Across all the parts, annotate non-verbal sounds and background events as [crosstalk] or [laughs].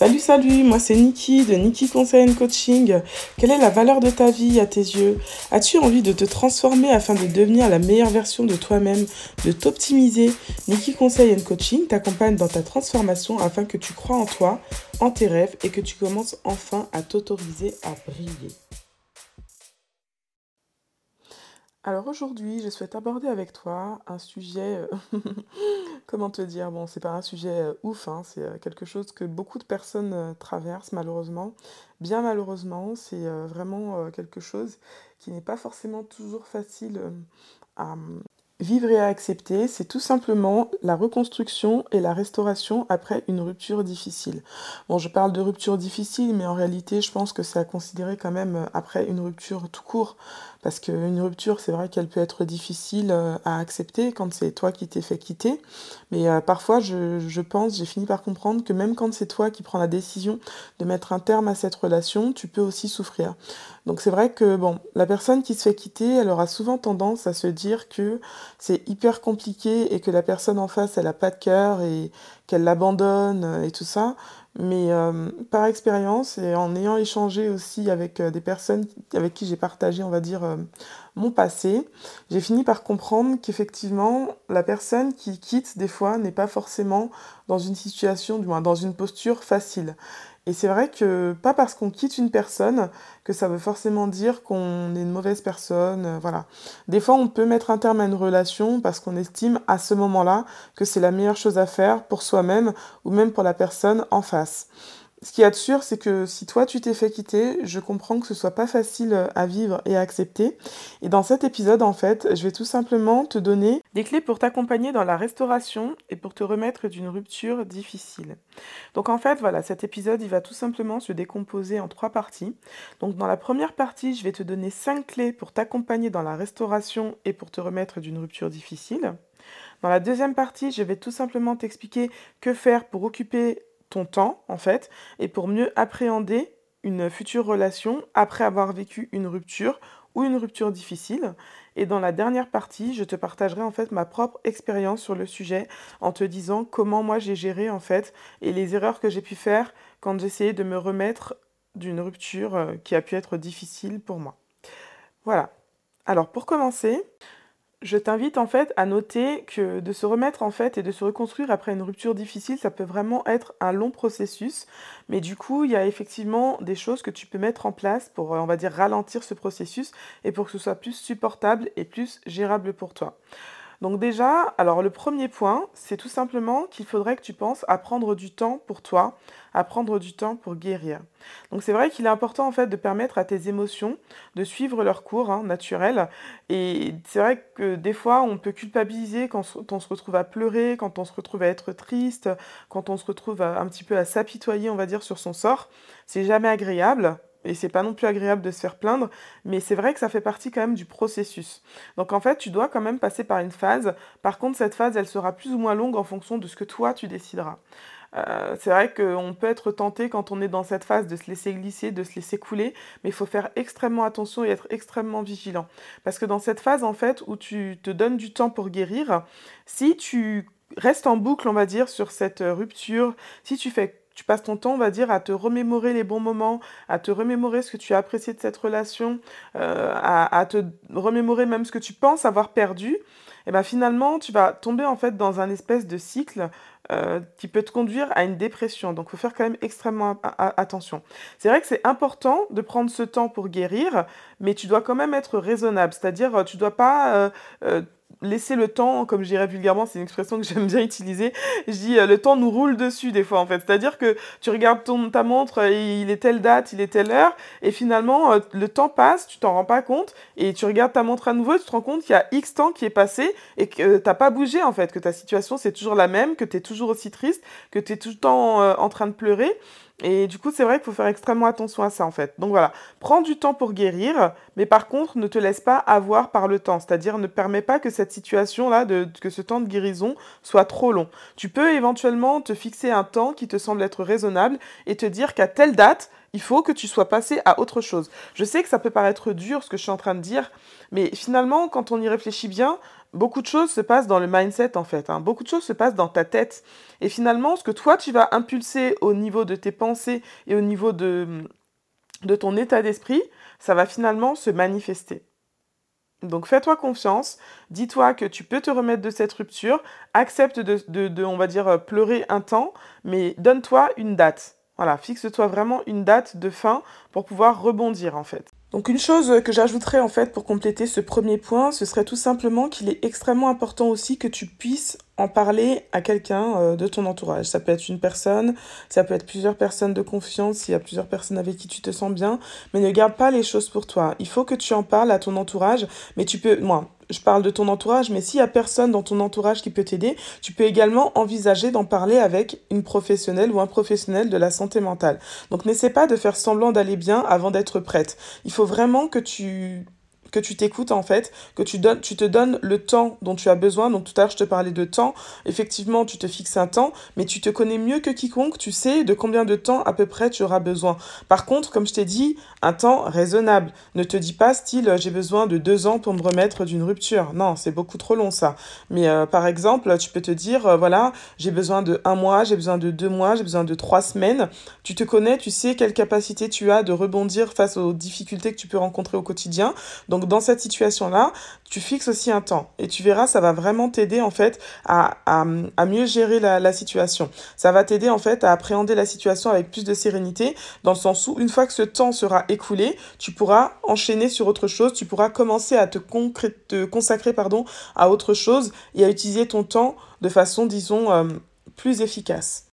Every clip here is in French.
Salut, salut, moi c'est Niki de Niki Conseil Coaching. Quelle est la valeur de ta vie à tes yeux? As-tu envie de te transformer afin de devenir la meilleure version de toi-même, de t'optimiser? Niki Conseil Coaching t'accompagne dans ta transformation afin que tu crois en toi, en tes rêves et que tu commences enfin à t'autoriser à briller. Alors aujourd'hui, je souhaite aborder avec toi un sujet, euh, [laughs] comment te dire, bon, c'est pas un sujet euh, ouf, hein, c'est euh, quelque chose que beaucoup de personnes traversent malheureusement. Bien malheureusement, c'est vraiment quelque chose qui n'est pas forcément toujours facile à vivre et à accepter. C'est tout simplement la reconstruction et la restauration après une rupture difficile. Bon, je parle de rupture difficile, mais en réalité, je pense que c'est à considérer quand même après une rupture tout court. Parce qu'une rupture, c'est vrai qu'elle peut être difficile euh, à accepter quand c'est toi qui t'es fait quitter. Mais euh, parfois, je, je pense, j'ai fini par comprendre que même quand c'est toi qui prends la décision de mettre un terme à cette relation, tu peux aussi souffrir. Donc c'est vrai que bon, la personne qui se fait quitter, elle aura souvent tendance à se dire que c'est hyper compliqué et que la personne en face, elle a pas de cœur et qu'elle l'abandonne et tout ça. Mais euh, par expérience et en ayant échangé aussi avec euh, des personnes avec qui j'ai partagé, on va dire, euh, mon passé, j'ai fini par comprendre qu'effectivement, la personne qui quitte des fois n'est pas forcément dans une situation, du moins dans une posture facile. Et c'est vrai que pas parce qu'on quitte une personne que ça veut forcément dire qu'on est une mauvaise personne, euh, voilà. Des fois, on peut mettre un terme à une relation parce qu'on estime à ce moment-là que c'est la meilleure chose à faire pour soi-même ou même pour la personne en face. Ce qui est sûr, c'est que si toi tu t'es fait quitter, je comprends que ce soit pas facile euh, à vivre et à accepter. Et dans cet épisode, en fait, je vais tout simplement te donner des clés pour t'accompagner dans la restauration et pour te remettre d'une rupture difficile. Donc en fait, voilà, cet épisode, il va tout simplement se décomposer en trois parties. Donc dans la première partie, je vais te donner cinq clés pour t'accompagner dans la restauration et pour te remettre d'une rupture difficile. Dans la deuxième partie, je vais tout simplement t'expliquer que faire pour occuper ton temps, en fait, et pour mieux appréhender une future relation après avoir vécu une rupture ou une rupture difficile. Et dans la dernière partie, je te partagerai en fait ma propre expérience sur le sujet en te disant comment moi j'ai géré en fait et les erreurs que j'ai pu faire quand j'essayais de me remettre d'une rupture euh, qui a pu être difficile pour moi. Voilà. Alors pour commencer, je t'invite en fait à noter que de se remettre en fait et de se reconstruire après une rupture difficile, ça peut vraiment être un long processus. Mais du coup, il y a effectivement des choses que tu peux mettre en place pour, on va dire, ralentir ce processus et pour que ce soit plus supportable et plus gérable pour toi. Donc déjà, alors le premier point, c'est tout simplement qu'il faudrait que tu penses à prendre du temps pour toi, à prendre du temps pour guérir. Donc c'est vrai qu'il est important en fait de permettre à tes émotions de suivre leur cours hein, naturel. Et c'est vrai que des fois on peut culpabiliser quand on se retrouve à pleurer, quand on se retrouve à être triste, quand on se retrouve un petit peu à s'apitoyer, on va dire, sur son sort. C'est jamais agréable et c'est pas non plus agréable de se faire plaindre, mais c'est vrai que ça fait partie quand même du processus. Donc en fait, tu dois quand même passer par une phase. Par contre, cette phase, elle sera plus ou moins longue en fonction de ce que toi tu décideras. Euh, c'est vrai qu'on peut être tenté quand on est dans cette phase de se laisser glisser, de se laisser couler, mais il faut faire extrêmement attention et être extrêmement vigilant. Parce que dans cette phase, en fait, où tu te donnes du temps pour guérir, si tu restes en boucle, on va dire, sur cette rupture, si tu fais tu passes ton temps, on va dire, à te remémorer les bons moments, à te remémorer ce que tu as apprécié de cette relation, euh, à, te remémorer même ce que tu penses avoir perdu, et ben finalement, tu vas tomber en fait dans un espèce de cycle euh, qui peut te conduire à une dépression. Donc, il faut faire quand même extrêmement attention. C'est vrai que c'est important de prendre ce temps pour guérir, mais tu dois quand même être raisonnable. C'est-à-dire, tu dois pas euh, laisser le temps, comme je dirais vulgairement, c'est une expression que [laughs] j'aime bien utiliser. Je dis euh, le temps nous roule dessus des fois en fait. C'est-à-dire que tu regardes ton, ta montre, il est telle date, il est telle heure, et finalement euh, le temps passe, tu t'en rends pas compte, et tu regardes ta montre à nouveau, tu te rends compte qu'il y a X temps qui est passé et que euh, t'as pas bougé en fait, que ta situation c'est toujours la même, que tu es toujours aussi triste, que tu es tout le temps en train de pleurer. Et du coup, c'est vrai qu'il faut faire extrêmement attention à ça, en fait. Donc voilà, prends du temps pour guérir, mais par contre, ne te laisse pas avoir par le temps. C'est-à-dire, ne permets pas que cette situation-là, que ce temps de guérison soit trop long. Tu peux éventuellement te fixer un temps qui te semble être raisonnable et te dire qu'à telle date, il faut que tu sois passé à autre chose. Je sais que ça peut paraître dur ce que je suis en train de dire, mais finalement, quand on y réfléchit bien, beaucoup de choses se passent dans le mindset en fait. Hein. Beaucoup de choses se passent dans ta tête. Et finalement, ce que toi, tu vas impulser au niveau de tes pensées et au niveau de, ton état d'esprit, ça va finalement se manifester. Donc fais-toi confiance, dis-toi que tu peux te remettre de cette rupture, accepte de, de, on va dire, pleurer un temps, mais donne-toi une date. Voilà, fixe-toi vraiment une date de fin pour pouvoir rebondir en fait. Donc une chose que j'ajouterais en fait pour compléter ce premier point, ce serait tout simplement qu'il est extrêmement important aussi que tu puisses en parler à quelqu'un euh, de ton entourage. Ça peut être une personne, ça peut être plusieurs personnes de confiance, s'il y a plusieurs personnes avec qui tu te sens bien, mais ne garde pas les choses pour toi. Il faut que tu en parles à ton entourage, mais tu peux, moi, je parle de ton entourage, mais s'il y a personne dans ton entourage qui peut t'aider, tu peux également envisager d'en parler avec une professionnelle ou un professionnel de la santé mentale. Donc n'essaie pas de faire semblant d'aller bien avant d'être prête. Il faut vraiment que tu que tu t'écoutes en fait, que tu, te donnes le temps dont tu as besoin. Donc tout à l'heure, je te parlais de temps. Effectivement, tu te fixes un temps, mais tu te connais mieux que quiconque. Tu sais de combien de temps à peu près tu auras besoin. Par contre, comme je t'ai dit, un temps raisonnable. Ne te dis pas style j'ai besoin de deux ans pour me remettre d'une rupture. Non, c'est beaucoup trop long ça. Mais euh, par exemple, tu peux te dire euh, voilà, j'ai besoin de un mois, j'ai besoin de deux mois, j'ai besoin de trois semaines. Tu te connais, tu sais quelle capacité tu as de rebondir face aux difficultés que tu peux rencontrer au quotidien. Donc dans cette situation-là, tu fixes aussi un temps et tu verras, ça va vraiment t'aider en fait à, mieux gérer la, situation. Ça va t'aider en fait à appréhender la situation avec plus de sérénité dans le sens où une fois que ce temps sera écoulé, tu pourras enchaîner sur autre chose, tu pourras commencer à te, consacrer pardon, à autre chose et à utiliser ton temps de façon, disons, euh, plus efficace.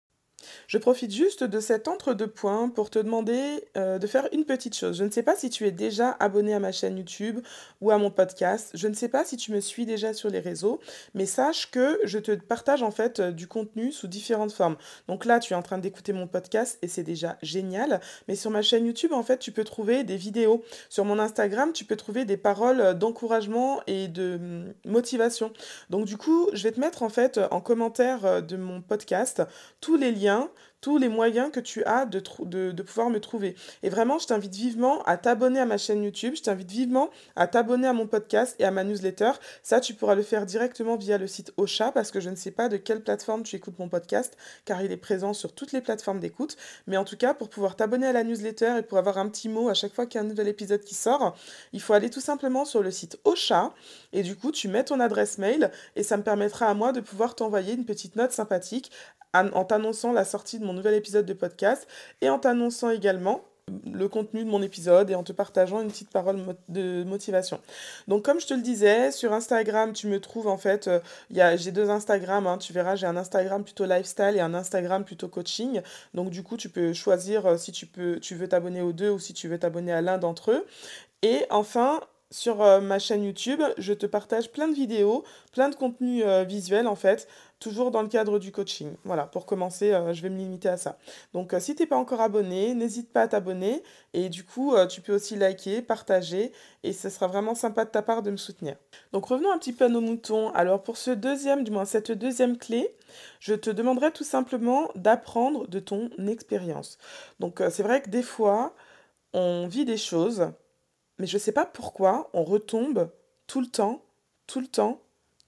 Je profite juste de cet entre-deux points pour te demander euh, de faire une petite chose. Je ne sais pas si tu es déjà abonné à ma chaîne YouTube ou à mon podcast. Je ne sais pas si tu me suis déjà sur les réseaux, mais sache que je te partage en fait euh, du contenu sous différentes formes. Donc là, tu es en train d'écouter mon podcast et c'est déjà génial. Mais sur ma chaîne YouTube, en fait, tu peux trouver des vidéos. Sur mon Instagram, tu peux trouver des paroles d'encouragement et de hum, motivation. Donc du coup, je vais te mettre en fait en commentaire euh, de mon podcast tous les liens know? Tous les moyens que tu as de, pouvoir me trouver. Et vraiment, je t'invite vivement à t'abonner à ma chaîne YouTube, je t'invite vivement à t'abonner à mon podcast et à ma newsletter. Ça, tu pourras le faire directement via le site Ocha parce que je ne sais pas de quelle plateforme tu écoutes mon podcast car il est présent sur toutes les plateformes d'écoute. Mais en tout cas, pour pouvoir t'abonner à la newsletter et pour avoir un petit mot à chaque fois qu'il y a un nouvel épisode qui sort, il faut aller tout simplement sur le site Ocha et du coup, tu mets ton adresse mail et ça me permettra à moi de pouvoir t'envoyer une petite note sympathique en t'annonçant la sortie de mon nouvel épisode de podcast et en t'annonçant également le contenu de mon épisode et en te partageant une petite parole de motivation. Donc comme je te le disais, sur Instagram, tu me trouves en fait, euh, j'ai deux Instagram, hein, tu verras, j'ai un Instagram plutôt lifestyle et un Instagram plutôt coaching. Donc du coup, tu peux choisir euh, si tu, peux, tu veux t'abonner aux deux ou si tu veux t'abonner à l'un d'entre eux. Et enfin, sur euh, ma chaîne YouTube, je te partage plein de vidéos, plein de contenus visuels en fait, toujours dans le cadre du coaching. Voilà, pour commencer, euh, je vais me limiter à ça. Donc, euh, si tu n'es pas encore abonné, n'hésite pas à t'abonner. Et du coup, euh, tu peux aussi liker, partager. Et ce sera vraiment sympa de ta part de me soutenir. Donc, revenons un petit peu à nos moutons. Alors, pour ce deuxième, du moins cette deuxième clé, je te demanderai tout simplement d'apprendre de ton expérience. Donc, c'est vrai que des fois, on vit des choses, mais je ne sais pas pourquoi on retombe tout le temps, tout le temps,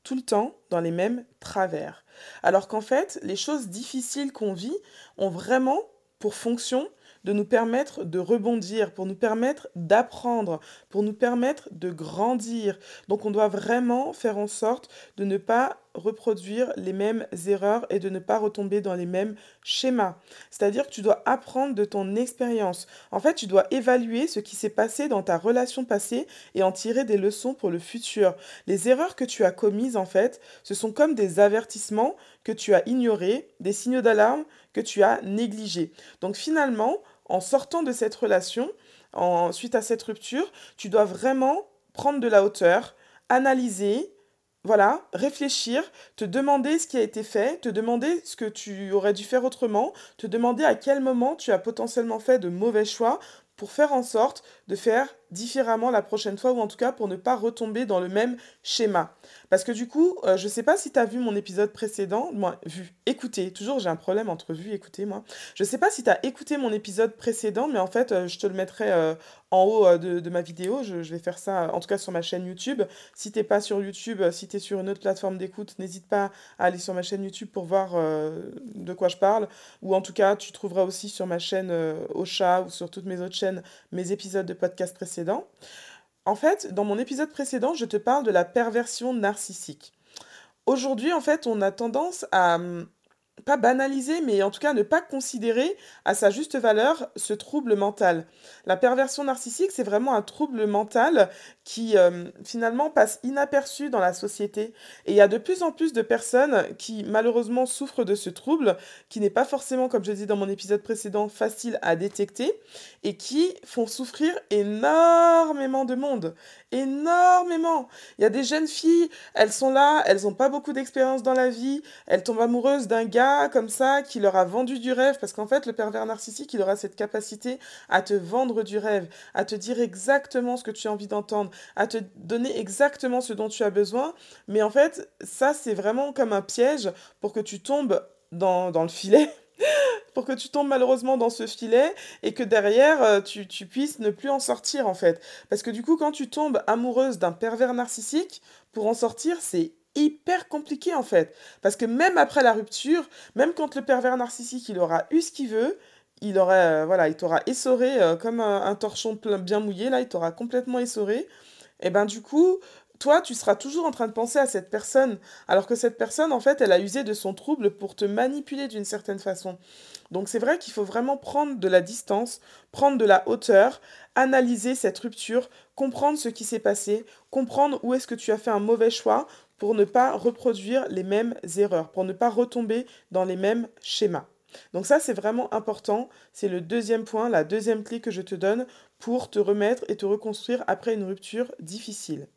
tout le temps dans les mêmes travers. Alors qu'en fait, les choses difficiles qu'on vit ont vraiment pour fonction de nous permettre de rebondir, pour nous permettre d'apprendre, pour nous permettre de grandir. Donc on doit vraiment faire en sorte de ne pas reproduire les mêmes erreurs et de ne pas retomber dans les mêmes schémas. C'est-à-dire que tu dois apprendre de ton expérience. En fait, tu dois évaluer ce qui s'est passé dans ta relation passée et en tirer des leçons pour le futur. Les erreurs que tu as commises, en fait, ce sont comme des avertissements que tu as ignorés, des signaux d'alarme que tu as négligés. Donc finalement, en sortant de cette relation, en, suite à cette rupture, tu dois vraiment prendre de la hauteur, analyser, voilà, réfléchir, te demander ce qui a été fait, te demander ce que tu aurais dû faire autrement, te demander à quel moment tu as potentiellement fait de mauvais choix pour faire en sorte de faire différemment la prochaine fois, ou en tout cas pour ne pas retomber dans le même schéma. Parce que du coup, euh, je ne sais pas si tu as vu mon épisode précédent, moi, vu, écouté, toujours j'ai un problème entre vu et écouter, moi. Je ne sais pas si tu as écouté mon épisode précédent, mais en fait, euh, je te le mettrai euh, en haut de, ma vidéo, je, je, vais faire ça en tout cas sur ma chaîne YouTube. Si tu n'es pas sur YouTube, si tu es sur une autre plateforme d'écoute, n'hésite pas à aller sur ma chaîne YouTube pour voir de quoi je parle, ou en tout cas, tu trouveras aussi sur ma chaîne Ocha ou sur toutes mes autres chaînes mes épisodes de podcast précédents. En fait, dans mon épisode précédent, je te parle de la perversion narcissique. Aujourd'hui, en fait, on a tendance à hum, pas banaliser, mais en tout cas ne pas considérer à sa juste valeur ce trouble mental. La perversion narcissique, c'est vraiment un trouble mental qui euh, finalement passe inaperçu dans la société. Et il y a de plus en plus de personnes qui malheureusement souffrent de ce trouble, qui n'est pas forcément, comme je dit dans mon épisode précédent, facile à détecter, et qui font souffrir énormément de monde. Énormément. Il y a des jeunes filles, elles sont là, elles n'ont pas beaucoup d'expérience dans la vie, elles tombent amoureuses d'un gars comme ça qui leur a vendu du rêve, parce qu'en fait, le pervers narcissique, il aura cette capacité à te vendre du rêve, à te dire exactement ce que tu as envie d'entendre, à te donner exactement ce dont tu as besoin. Mais en fait, ça, c'est vraiment comme un piège pour que tu tombes dans, le filet. [laughs] pour que tu tombes malheureusement dans ce filet et que derrière euh, tu, tu, puisses ne plus en sortir en fait. Parce que du coup quand tu tombes amoureuse d'un pervers narcissique, pour en sortir c'est hyper compliqué en fait. Parce que même après la rupture, même quand le pervers narcissique il aura eu ce qu'il veut, il aurait euh, voilà, il t'aura essoré euh, comme un, torchon bien mouillé là, il t'aura complètement essoré. Et ben du coup, toi, tu seras toujours en train de penser à cette personne, alors que cette personne, en fait, elle a usé de son trouble pour te manipuler d'une certaine façon. Donc c'est vrai qu'il faut vraiment prendre de la distance, prendre de la hauteur, analyser cette rupture, comprendre ce qui s'est passé, comprendre où est-ce que tu as fait un mauvais choix pour ne pas reproduire les mêmes erreurs, pour ne pas retomber dans les mêmes schémas. Donc ça, c'est vraiment important. C'est le deuxième point, la deuxième clé que je te donne pour te remettre et te reconstruire après une rupture difficile.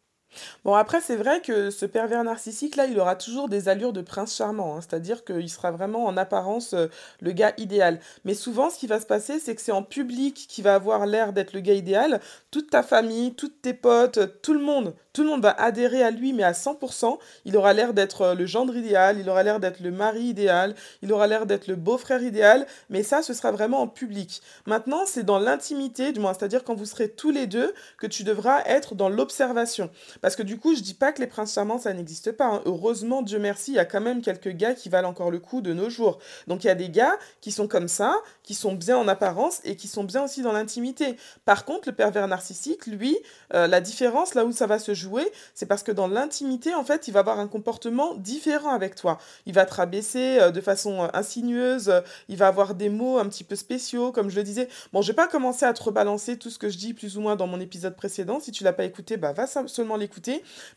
Bon, après, c'est vrai que ce pervers narcissique, là, il aura toujours des allures de prince charmant, hein. c'est-à-dire qu'il sera vraiment en apparence euh, le gars idéal. Mais souvent, ce qui va se passer, c'est que c'est en public qui va avoir l'air d'être le gars idéal. Toute ta famille, toutes tes potes, tout le monde, tout le monde va adhérer à lui, mais à 100%. Il aura l'air d'être euh, le gendre idéal, il aura l'air d'être le mari idéal, il aura l'air d'être le beau-frère idéal, mais ça, ce sera vraiment en public. Maintenant, c'est dans l'intimité, du moins, c'est-à-dire quand vous serez tous les deux, que tu devras être dans l'observation. Parce que du coup, je dis pas que les princes charmants, ça n'existe pas. Hein. Heureusement, Dieu merci, il y a quand même quelques gars qui valent encore le coup de nos jours. Donc il y a des gars qui sont comme ça, qui sont bien en apparence et qui sont bien aussi dans l'intimité. Par contre, le pervers narcissique, lui, euh, la différence là où ça va se jouer, c'est parce que dans l'intimité, en fait, il va avoir un comportement différent avec toi. Il va te rabaisser euh, de façon euh, insinueuse, il va avoir des mots un petit peu spéciaux, comme je le disais. Bon, je vais pas commencer à te rebalancer tout ce que je dis plus ou moins dans mon épisode précédent. Si tu l'as pas écouté, bah va seulement l'écouter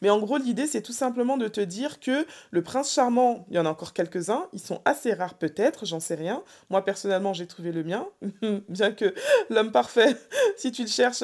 mais en gros, l'idée, c'est tout simplement de te dire que le prince charmant, il y en a encore quelques-uns, ils sont assez rares peut-être, j'en sais rien. Moi, personnellement, j'ai trouvé le mien, [laughs] bien que l'homme parfait, [laughs] si tu le cherches,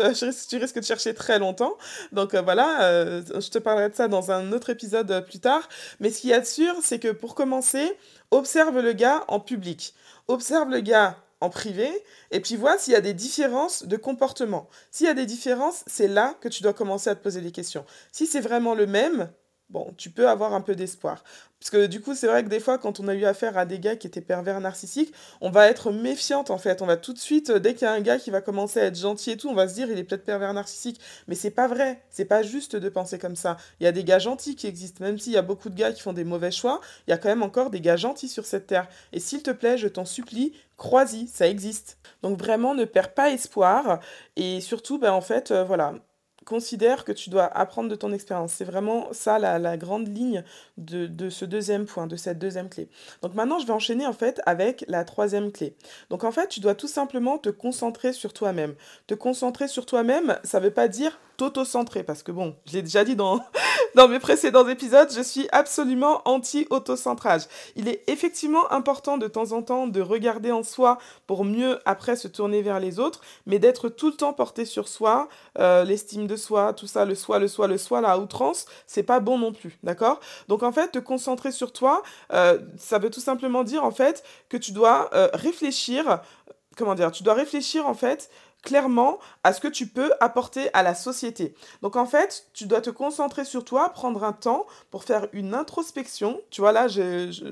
tu risques de chercher très longtemps. Donc euh, voilà, euh, je te parlerai de ça dans un autre épisode euh, plus tard. Mais ce qu'il y a de sûr, c'est que pour commencer, observe le gars en public. Observe le gars en privé et puis vois s'il y a des différences de comportement. S'il y a des différences, c'est là que tu dois commencer à te poser des questions. Si c'est vraiment le même, bon, tu peux avoir un peu d'espoir. Parce que du coup, c'est vrai que des fois, quand on a eu affaire à des gars qui étaient pervers narcissiques, on va être méfiante en fait. On va tout de suite, dès qu'il y a un gars qui va commencer à être gentil et tout, on va se dire il est peut-être pervers narcissique. Mais c'est pas vrai. C'est pas juste de penser comme ça. Il y a des gars gentils qui existent. Même s'il y a beaucoup de gars qui font des mauvais choix, il y a quand même encore des gars gentils sur cette terre. Et s'il te plaît, je t'en supplie, crois-y, ça existe. Donc vraiment, ne perds pas espoir. Et surtout, ben, en fait, euh, voilà, considère que tu dois apprendre de ton expérience. C'est vraiment ça la, grande ligne de, ce deuxième point, de cette deuxième clé. Donc maintenant, je vais enchaîner en fait avec la troisième clé. Donc en fait, tu dois tout simplement te concentrer sur toi-même. Te concentrer sur toi-même, ça ne veut pas dire t'auto-centrer, parce que bon, je l'ai déjà dit dans, [laughs] dans mes précédents épisodes, je suis absolument anti-autocentrage. Il est effectivement important de temps en temps de regarder en soi pour mieux après se tourner vers les autres, mais d'être tout le temps porté sur soi, euh, l'estime de soi, tout ça, le soi, le soi, le soi, la outrance, c'est pas bon non plus, d'accord? Donc en fait, te concentrer sur toi, euh, ça veut tout simplement dire en fait que tu dois euh, réfléchir, comment dire, tu dois réfléchir en fait clairement à ce que tu peux apporter à la société. Donc en fait, tu dois te concentrer sur toi, prendre un temps pour faire une introspection. Tu vois là,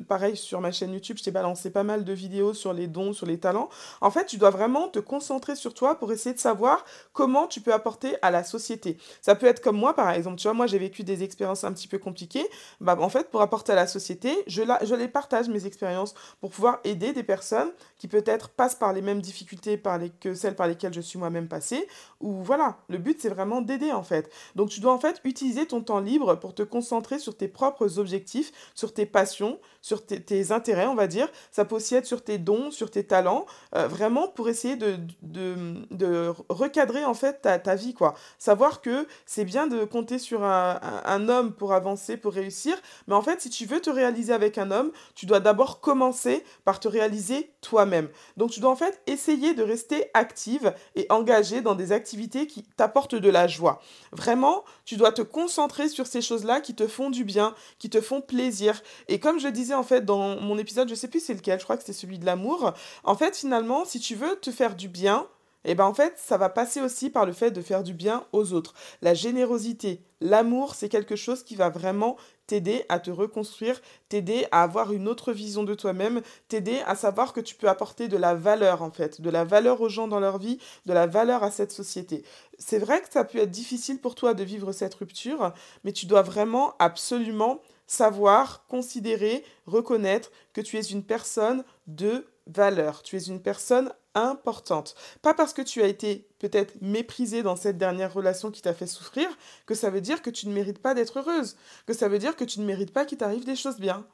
pareil sur ma chaîne YouTube, je t'ai balancé pas mal de vidéos sur les dons, sur les talents. En fait, tu dois vraiment te concentrer sur toi pour essayer de savoir comment tu peux apporter à la société. Ça peut être comme moi par exemple, tu vois, moi j'ai vécu des expériences un petit peu compliquées. Bah en fait, pour apporter à la société, je, la, je les partage mes expériences pour pouvoir aider des personnes qui peut-être passent par les mêmes difficultés par les, que celles par lesquelles je suis moi-même passée. Ou voilà, le but c'est vraiment d'aider en fait. Donc tu dois en fait utiliser ton temps libre pour te concentrer sur tes propres objectifs, sur tes passions, sur tes, intérêts, on va dire. Ça peut aussi être sur tes dons, sur tes talents, euh, vraiment pour essayer de, recadrer en fait ta, vie, quoi. Savoir que c'est bien de compter sur un, un, homme pour avancer, pour réussir, mais en fait, si tu veux te réaliser avec un homme, tu dois d'abord commencer par te réaliser toi-même. Donc tu dois en fait essayer de rester active et engagée dans des activités qui t'apportent de la joie. Vraiment, tu dois te concentrer sur ces choses-là qui te font du bien, qui te font plaisir. Et comme je disais en fait dans mon épisode, je sais plus c'est lequel, je crois que c'était celui de l'amour. En fait, finalement, si tu veux te faire du bien, et eh ben en fait, ça va passer aussi par le fait de faire du bien aux autres. La générosité, l'amour, c'est quelque chose qui va vraiment t'aider à te reconstruire, t'aider à avoir une autre vision de toi-même, t'aider à savoir que tu peux apporter de la valeur en fait, de la valeur aux gens dans leur vie, de la valeur à cette société. C'est vrai que ça peut être difficile pour toi de vivre cette rupture, mais tu dois vraiment absolument savoir, considérer, reconnaître que tu es une personne de valeur, tu es une personne importante. Pas parce que tu as été peut-être méprisée dans cette dernière relation qui t'a fait souffrir, que ça veut dire que tu ne mérites pas d'être heureuse, que ça veut dire que tu ne mérites pas qu'il t'arrive des choses bien.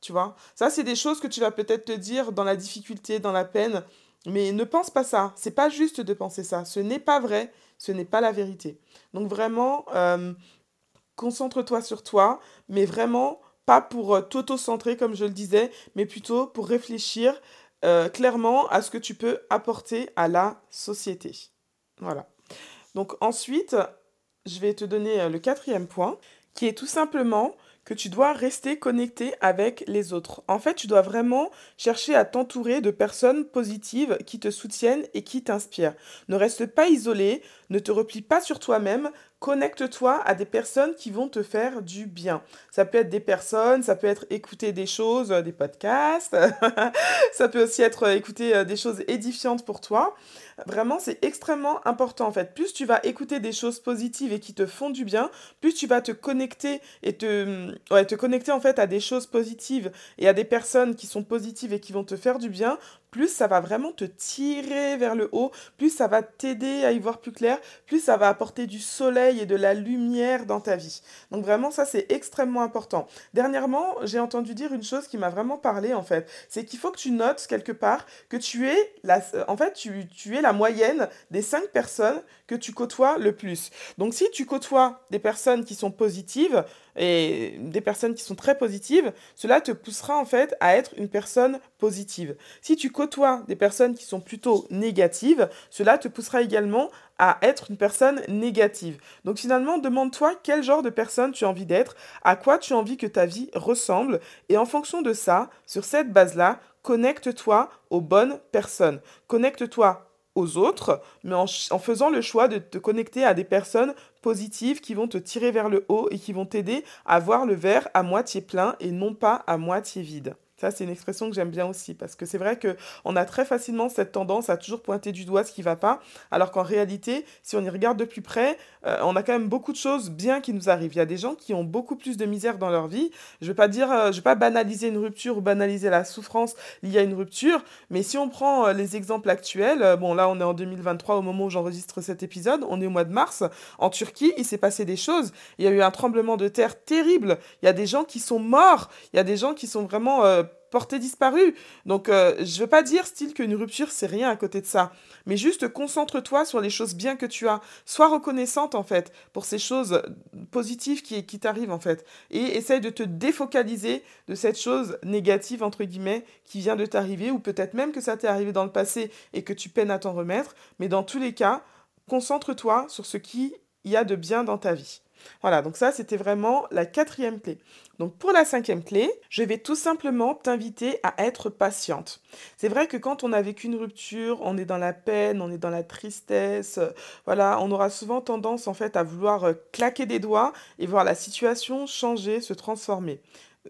Tu vois Ça, c'est des choses que tu vas peut-être te dire dans la difficulté, dans la peine, mais ne pense pas ça. C'est pas juste de penser ça. Ce n'est pas vrai. Ce n'est pas la vérité. Donc vraiment, euh, concentre-toi sur toi, mais vraiment pas pour euh, t'auto-centrer comme je le disais, mais plutôt pour réfléchir euh, clairement à ce que tu peux apporter à la société. Voilà. Donc ensuite, je vais te donner euh, le quatrième point, qui est tout simplement que tu dois rester connecté avec les autres. En fait, tu dois vraiment chercher à t'entourer de personnes positives qui te soutiennent et qui t'inspirent. Ne reste pas isolé, ne te replie pas sur toi-même, connecte-toi à des personnes qui vont te faire du bien. Ça peut être des personnes, ça peut être écouter des choses, euh, des podcasts, [laughs] ça peut aussi être euh, écouter euh, des choses édifiantes pour toi. Vraiment, c'est extrêmement important en fait. Plus tu vas écouter des choses positives et qui te font du bien, plus tu vas te connecter et te, ouais, te connecter en fait à des choses positives et à des personnes qui sont positives et qui vont te faire du bien, plus ça va vraiment te tirer vers le haut, plus ça va t'aider à y voir plus clair, plus ça va apporter du soleil et de la lumière dans ta vie. Donc vraiment, ça c'est extrêmement important. Dernièrement, j'ai entendu dire une chose qui m'a vraiment parlé en fait, c'est qu'il faut que tu notes quelque part que tu es la, en fait, tu, tu es la moyenne des cinq personnes que tu côtoies le plus. Donc si tu côtoies des personnes qui sont positives, et des personnes qui sont très positives, cela te poussera en fait à être une personne positive. Si tu côtoies des personnes qui sont plutôt négatives, cela te poussera également à être une personne négative. Donc finalement, demande-toi quel genre de personne tu as envie d'être, à quoi tu as envie que ta vie ressemble, et en fonction de ça, sur cette base-là, connecte-toi aux bonnes personnes. Connecte-toi aux autres, mais en, en, faisant le choix de te connecter à des personnes positives qui vont te tirer vers le haut et qui vont t'aider à voir le verre à moitié plein et non pas à moitié vide. C'est une expression que j'aime bien aussi, parce que c'est vrai qu'on a très facilement cette tendance à toujours pointer du doigt ce qui va pas, alors qu'en réalité, si on y regarde de plus près, euh, on a quand même beaucoup de choses bien qui nous arrivent. Il y a des gens qui ont beaucoup plus de misère dans leur vie. Je ne vais pas dire, euh, je vais pas banaliser une rupture ou banaliser la souffrance liée à une rupture, mais si on prend euh, les exemples actuels, bon là on est en 2023 au moment où j'enregistre cet épisode, on est au mois de mars, en Turquie, il s'est passé des choses. Il y a eu un tremblement de terre terrible. Il y a des gens qui sont morts. Il y a des gens qui sont vraiment portée disparue. Donc, euh, je veux pas dire, style, qu'une rupture, c'est rien à côté de ça. Mais juste concentre-toi sur les choses bien que tu as. Sois reconnaissante, en fait, pour ces choses positives qui, qui t'arrivent, en fait. Et essaye de te défocaliser de cette chose négative, entre guillemets, qui vient de t'arriver, ou peut-être même que ça t'est arrivé dans le passé et que tu peines à t'en remettre. Mais dans tous les cas, concentre-toi sur ce qu'il y a de bien dans ta vie. Voilà, donc ça, c'était vraiment la quatrième clé. Donc pour la cinquième clé, je vais tout simplement t'inviter à être patiente. C'est vrai que quand on a vécu une rupture, on est dans la peine, on est dans la tristesse, voilà, on aura souvent tendance en fait à vouloir euh, claquer des doigts et voir la situation changer, se transformer.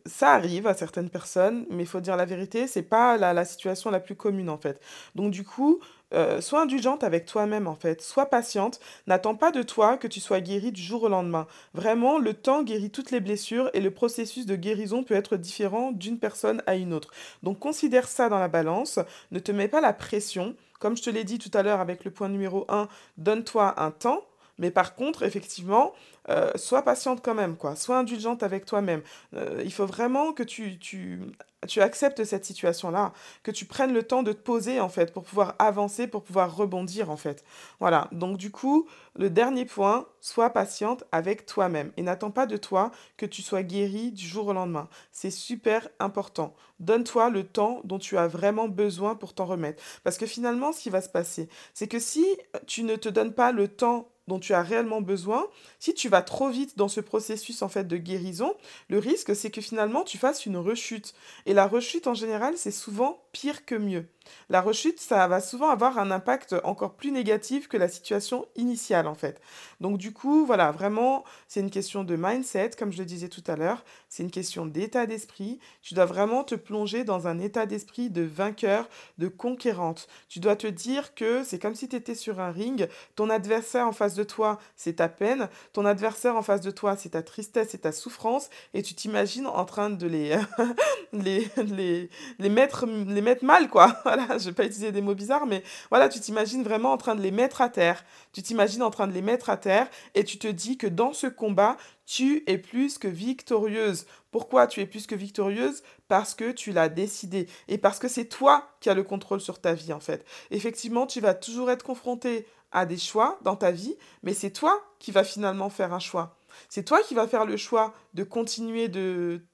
Ça arrive à certaines personnes, mais il faut dire la vérité, c'est pas la, la situation la plus commune en fait. Donc du coup, euh, sois indulgente avec toi-même en fait, sois patiente, n'attends pas de toi que tu sois guéri du jour au lendemain. Vraiment, le temps guérit toutes les blessures et le processus de guérison peut être différent d'une personne à une autre. Donc considère ça dans la balance, ne te mets pas la pression. Comme je te l'ai dit tout à l'heure avec le point numéro 1, donne-toi un temps. Mais par contre, effectivement, euh, sois patiente quand même, quoi. Sois indulgente avec toi-même. Euh, il faut vraiment que tu, tu, tu acceptes cette situation-là, que tu prennes le temps de te poser, en fait, pour pouvoir avancer, pour pouvoir rebondir, en fait. Voilà. Donc, du coup, le dernier point, sois patiente avec toi-même et n'attends pas de toi que tu sois guéri du jour au lendemain. C'est super important. Donne-toi le temps dont tu as vraiment besoin pour t'en remettre. Parce que finalement, ce qui va se passer, c'est que si tu ne te donnes pas le temps dont tu as réellement besoin, si tu vas trop vite dans ce processus en fait de guérison, le risque c'est que finalement tu fasses une rechute. Et la rechute en général, c'est souvent pire que mieux. La rechute, ça va souvent avoir un impact encore plus négatif que la situation initiale en fait. Donc du coup, voilà, vraiment, c'est une question de mindset, comme je le disais tout à l'heure, c'est une question d'état d'esprit. Tu dois vraiment te plonger dans un état d'esprit de vainqueur, de conquérante. Tu dois te dire que c'est comme si tu étais sur un ring, ton adversaire en face de toi, c'est ta peine, ton adversaire en face de toi, c'est ta tristesse et ta souffrance, et tu t'imagines en train de les, [laughs] les, les, les, mettre, les mettre mal, quoi. Voilà, je vais pas utiliser des mots bizarres, mais voilà, tu t'imagines vraiment en train de les mettre à terre. Tu t'imagines en train de les mettre à terre et tu te dis que dans ce combat, tu es plus que victorieuse. Pourquoi tu es plus que victorieuse? Parce que tu l'as décidé et parce que c'est toi qui as le contrôle sur ta vie en fait. Effectivement, tu vas toujours être confronté à des choix dans ta vie, mais c'est toi qui vas finalement faire un choix. C'est toi qui vas faire le choix de continuer de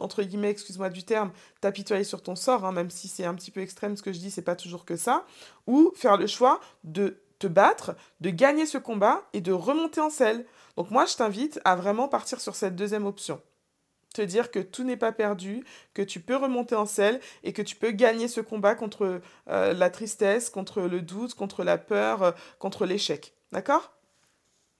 entre guillemets, excuse-moi du terme, t'apitoyer sur ton sort, hein, même si c'est un petit peu extrême ce que je dis, c'est pas toujours que ça, ou faire le choix de te battre, de gagner ce combat et de remonter en selle. Donc moi, je t'invite à vraiment partir sur cette deuxième option. Te dire que tout n'est pas perdu, que tu peux remonter en selle et que tu peux gagner ce combat contre euh, la tristesse, contre le doute, contre la peur, euh, contre l'échec. D'accord?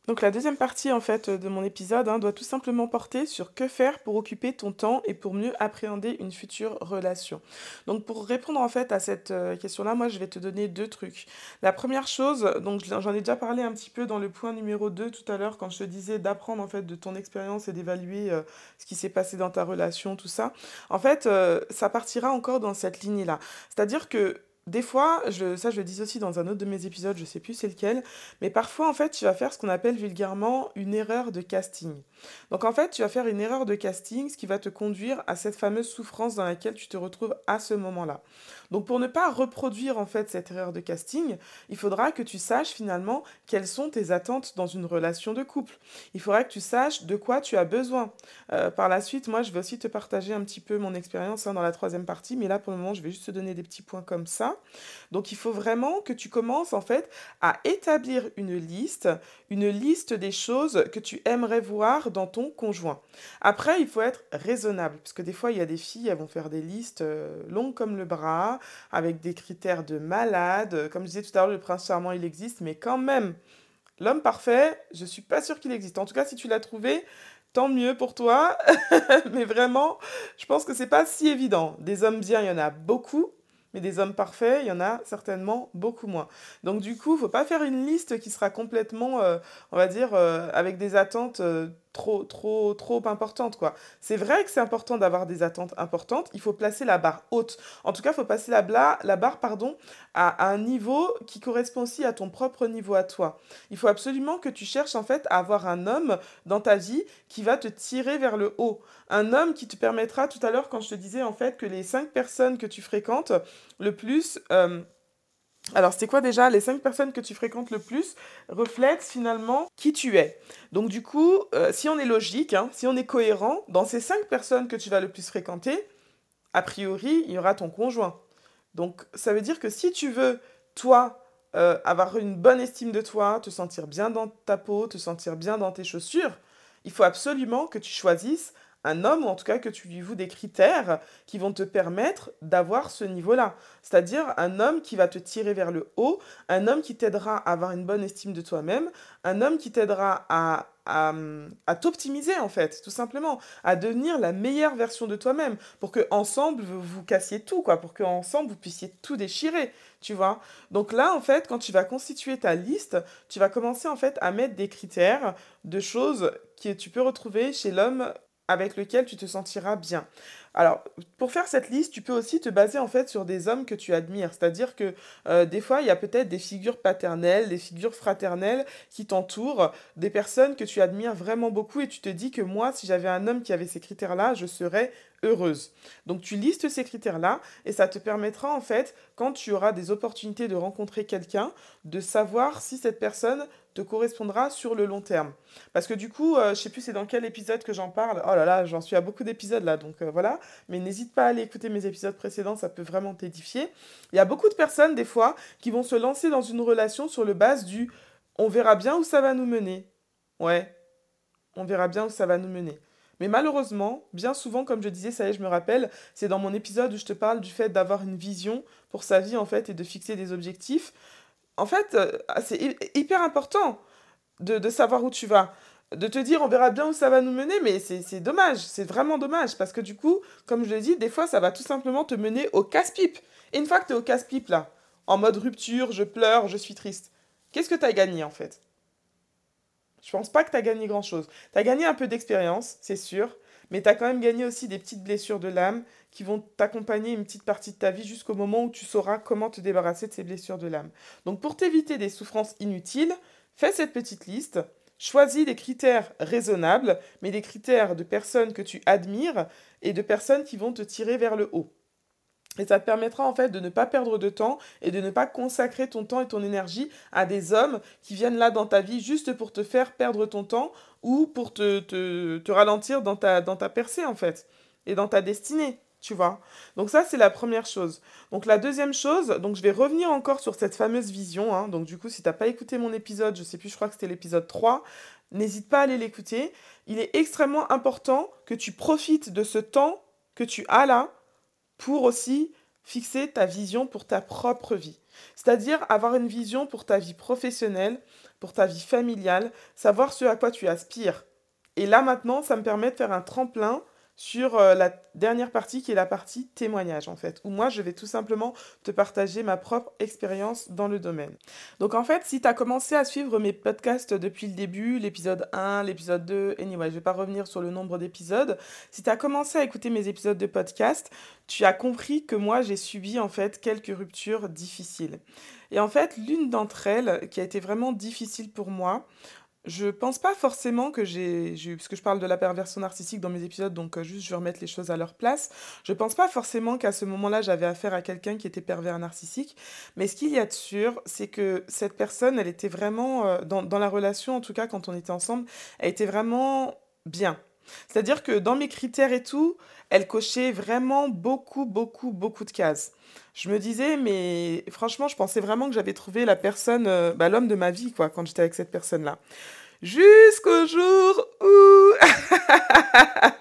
Donc la deuxième partie en fait de mon épisode hein, doit tout simplement porter sur que faire pour occuper ton temps et pour mieux appréhender une future relation. Donc pour répondre en fait à cette euh, question-là, moi je vais te donner deux trucs. La première chose, donc j'en ai déjà parlé un petit peu dans le point numéro 2 tout à l'heure quand je te disais d'apprendre en fait de ton expérience et d'évaluer euh, ce qui s'est passé dans ta relation, tout ça. En fait, euh, ça partira encore dans cette ligne-là. C'est-à-dire que des fois, je, ça je le dis aussi dans un autre de mes épisodes, je sais plus c'est lequel, mais parfois en fait tu vas faire ce qu'on appelle vulgairement une erreur de casting. Donc en fait tu vas faire une erreur de casting, ce qui va te conduire à cette fameuse souffrance dans laquelle tu te retrouves à ce moment-là. Donc pour ne pas reproduire en fait cette erreur de casting, il faudra que tu saches finalement quelles sont tes attentes dans une relation de couple. Il faudra que tu saches de quoi tu as besoin. Euh, par la suite, moi je vais aussi te partager un petit peu mon expérience hein, dans la troisième partie, mais là pour le moment je vais juste te donner des petits points comme ça. Donc il faut vraiment que tu commences en fait à établir une liste, une liste des choses que tu aimerais voir dans ton conjoint. Après, il faut être raisonnable, parce que des fois il y a des filles, elles vont faire des listes euh, longues comme le bras, avec des critères de malade. Comme je disais tout à l'heure, le prince charmant, il existe, mais quand même, l'homme parfait, je suis pas sûre qu'il existe. En tout cas, si tu l'as trouvé, tant mieux pour toi. [laughs] mais vraiment, je pense que c'est pas si évident. Des hommes bien, il y en a beaucoup. Mais des hommes parfaits, il y en a certainement beaucoup moins. Donc du coup, il ne faut pas faire une liste qui sera complètement, euh, on va dire, euh, avec des attentes trop, trop, trop importante, quoi. C'est vrai que c'est important d'avoir des attentes importantes. Il faut placer la barre haute. En tout cas, il faut passer la, la barre, pardon, à, un niveau qui correspond aussi à ton propre niveau à toi. Il faut absolument que tu cherches, en fait, à avoir un homme dans ta vie qui va te tirer vers le haut. Un homme qui te permettra, tout à l'heure, quand je te disais, en fait, que les cinq personnes que tu fréquentes, le plus... Euh, alors, c'est quoi déjà Les cinq personnes que tu fréquentes le plus reflètent finalement qui tu es. Donc, du coup, euh, si on est logique, hein, si on est cohérent, dans ces cinq personnes que tu vas le plus fréquenter, a priori, il y aura ton conjoint. Donc, ça veut dire que si tu veux, toi, euh, avoir une bonne estime de toi, te sentir bien dans ta peau, te sentir bien dans tes chaussures, Il faut absolument que tu choisisses un homme, ou en tout cas que tu lui voues des critères qui vont te permettre d'avoir ce niveau-là. C'est-à-dire un homme qui va te tirer vers le haut, un homme qui t'aidera à avoir une bonne estime de toi-même, un homme qui t'aidera à, à, t'optimiser en fait, tout simplement, à devenir la meilleure version de toi-même, pour que ensemble vous, vous cassiez tout, quoi, pour que ensemble vous puissiez tout déchirer, tu vois. Donc là, en fait, quand tu vas constituer ta liste, tu vas commencer en fait à mettre des critères de choses que tu peux retrouver chez l'homme avec lequel tu te sentiras bien. Alors, pour faire cette liste, tu peux aussi te baser en fait sur des hommes que tu admires. C'est-à-dire que euh, des fois, il y a peut-être des figures paternelles, des figures fraternelles qui t'entourent, des personnes que tu admires vraiment beaucoup et tu te dis que moi, si j'avais un homme qui avait ces critères-là, je serais heureuse. Donc tu listes ces critères-là et ça te permettra en fait, quand tu auras des opportunités de rencontrer quelqu'un, de savoir si cette personne te correspondra sur le long terme. Parce que du coup, euh, je sais plus c'est dans quel épisode que j'en parle. Oh là là, j'en suis à beaucoup d'épisodes là, donc euh, voilà. Mais n'hésite pas à aller écouter mes épisodes précédents, ça peut vraiment t'édifier. Il y a beaucoup de personnes des fois qui vont se lancer dans une relation sur le base du on verra bien où ça va nous mener. Ouais, on verra bien où ça va nous mener. Mais malheureusement, bien souvent, comme je disais, ça y est, je me rappelle, c'est dans mon épisode où je te parle du fait d'avoir une vision pour sa vie, en fait, et de fixer des objectifs. En fait, euh, c'est hyper important de, savoir où tu vas. De te dire, on verra bien où ça va nous mener, mais c'est dommage, c'est vraiment dommage, parce que du coup, comme je l'ai dit, des fois, ça va tout simplement te mener au casse-pipe. Et une fois que tu es au casse-pipe, là, en mode rupture, je pleure, je suis triste, qu'est-ce que tu as gagné, en fait? Je pense pas que tu as gagné grand-chose. Tu as gagné un peu d'expérience, c'est sûr, mais tu as quand même gagné aussi des petites blessures de l'âme qui vont t'accompagner une petite partie de ta vie jusqu'au moment où tu sauras comment te débarrasser de ces blessures de l'âme. Donc pour t'éviter des souffrances inutiles, fais cette petite liste, choisis des critères raisonnables, mais des critères de personnes que tu admires et de personnes qui vont te tirer vers le haut. Et ça te permettra en fait de ne pas perdre de temps et de ne pas consacrer ton temps et ton énergie à des hommes qui viennent là dans ta vie juste pour te faire perdre ton temps ou pour te, te, ralentir dans ta, dans ta percée en fait et dans ta destinée. Tu vois Donc ça, c'est la première chose. Donc la deuxième chose, donc je vais revenir encore sur cette fameuse vision. Hein. Donc du coup, si tu n'as pas écouté mon épisode, je sais plus, je crois que c'était l'épisode 3, n'hésite pas à aller l'écouter. Il est extrêmement important que tu profites de ce temps que tu as là pour aussi fixer ta vision pour ta propre vie. C'est-à-dire avoir une vision pour ta vie professionnelle, pour ta vie familiale, savoir ce à quoi tu aspires. Et là maintenant, ça me permet de faire un tremplin sur euh, la dernière partie qui est la partie témoignage en fait, où moi je vais tout simplement te partager ma propre expérience dans le domaine. Donc en fait, si tu as commencé à suivre mes podcasts depuis le début, l'épisode 1, l'épisode 2, anyway, je vais pas revenir sur le nombre d'épisodes, si tu as commencé à écouter mes épisodes de podcast, tu as compris que moi j'ai subi en fait quelques ruptures difficiles. Et en fait, l'une d'entre elles qui a été vraiment difficile pour moi, je pense pas forcément que j'ai, parce que je parle de la perversion narcissique dans mes épisodes, donc euh, juste je vais remettre les choses à leur place. Je pense pas forcément qu'à ce moment-là j'avais affaire à quelqu'un qui était pervers narcissique, mais ce qu'il y a de sûr, c'est que cette personne, elle était vraiment, euh, dans, dans la relation en tout cas quand on était ensemble, elle était vraiment bien. C'est-à-dire que dans mes critères et tout, elle cochait vraiment beaucoup, beaucoup, beaucoup de cases. Je me disais, mais franchement, je pensais vraiment que j'avais trouvé la personne, euh, bah, l'homme de ma vie, quoi, quand j'étais avec cette personne-là. Jusqu'au jour où... [laughs]